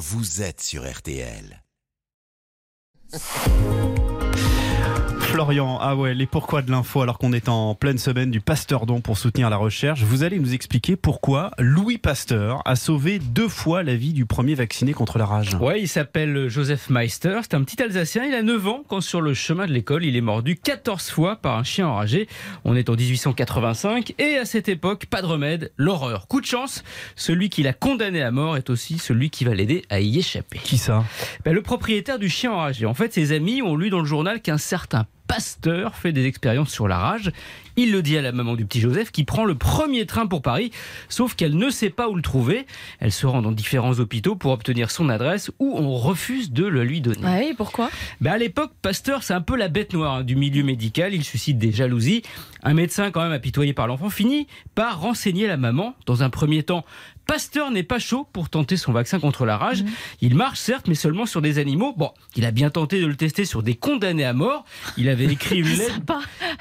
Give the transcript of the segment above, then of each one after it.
vous êtes sur RTL. Florian, ah ouais, les pourquoi de l'info alors qu'on est en pleine semaine du Pasteur Don pour soutenir la recherche. Vous allez nous expliquer pourquoi Louis Pasteur a sauvé deux fois la vie du premier vacciné contre la rage. Ouais, il s'appelle Joseph Meister, c'est un petit Alsacien, il a 9 ans quand sur le chemin de l'école, il est mordu 14 fois par un chien enragé. On est en 1885 et à cette époque, pas de remède, l'horreur. Coup de chance, celui qui l'a condamné à mort est aussi celui qui va l'aider à y échapper. Qui ça? Ben, Le propriétaire du chien enragé. En fait, ses amis ont lu dans le journal qu'un certain Pasteur fait des expériences sur la rage. Il le dit à la maman du petit Joseph qui prend le premier train pour Paris, sauf qu'elle ne sait pas où le trouver. Elle se rend dans différents hôpitaux pour obtenir son adresse où on refuse de le lui donner. Ah oui, pourquoi? Ben À l'époque, Pasteur, c'est un peu la bête noire hein, du milieu médical. Il suscite des jalousies. Un médecin, quand même apitoyé par l'enfant, finit par renseigner la maman. Dans un premier temps, Pasteur n'est pas chaud pour tenter son vaccin contre la rage. Mhm. Il marche certes, mais seulement sur des animaux. Bon, il a bien tenté de le tester sur des condamnés à mort. Il avait écrit une lettre.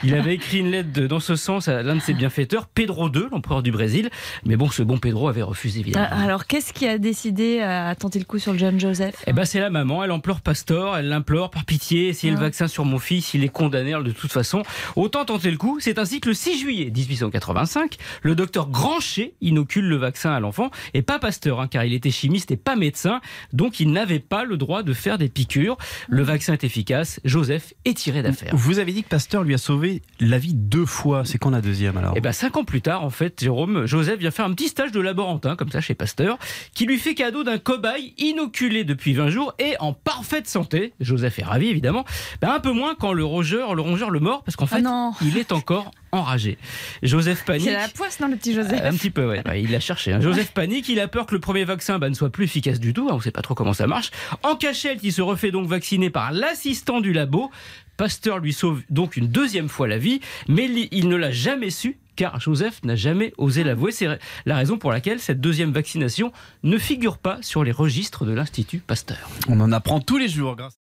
il avait écrit une lettre dans ce sens à l'un de ses bienfaiteurs, Pedro II, l'empereur du Brésil. Mais bon, ce bon Pedro avait refusé évidemment. Ah, alors, qu'est-ce qui a décidé à tenter le coup sur le jeune Joseph Eh ben, c'est la maman. Elle implore Pasteur. Elle l'implore par pitié. Essayez le ah. vaccin sur mon fils. Il est condamné de toute façon. Autant tenter le coup. C'est ainsi que le 6 juillet 1885, le docteur Granchet inocule le vaccin à l'enfant et pas Pasteur Hein, car il était chimiste et pas médecin, donc il n'avait pas le droit de faire des piqûres. Le vaccin est efficace, Joseph est tiré d'affaire. Vous avez dit que Pasteur lui a sauvé la vie deux fois, c'est quand la deuxième alors? Eh bien cinq ans plus tard, en fait, Jérôme, Joseph vient faire un petit stage de laborantin, comme ça chez Pasteur, qui lui fait cadeau d'un cobaye inoculé depuis 20 jours et en parfaite santé. Joseph est ravi évidemment, ben, un peu moins quand le rongeur le, rongeur le mord, parce qu'en fait, ah il est encore enragé. Joseph panique. C'est la poisse, non, le petit Joseph Un petit peu, ouais. il l'a cherché. Hein. Joseph panique, il a peur que le premier vaccin bah, ne soit plus efficace du tout. Hein. On ne sait pas trop comment ça marche. En cachette, il se refait donc vacciner par l'assistant du labo. Pasteur lui sauve donc une deuxième fois la vie, mais il ne l'a jamais su car Joseph n'a jamais osé l'avouer. C'est la raison pour laquelle cette deuxième vaccination ne figure pas sur les registres de l'Institut Pasteur. On en apprend tous les jours grâce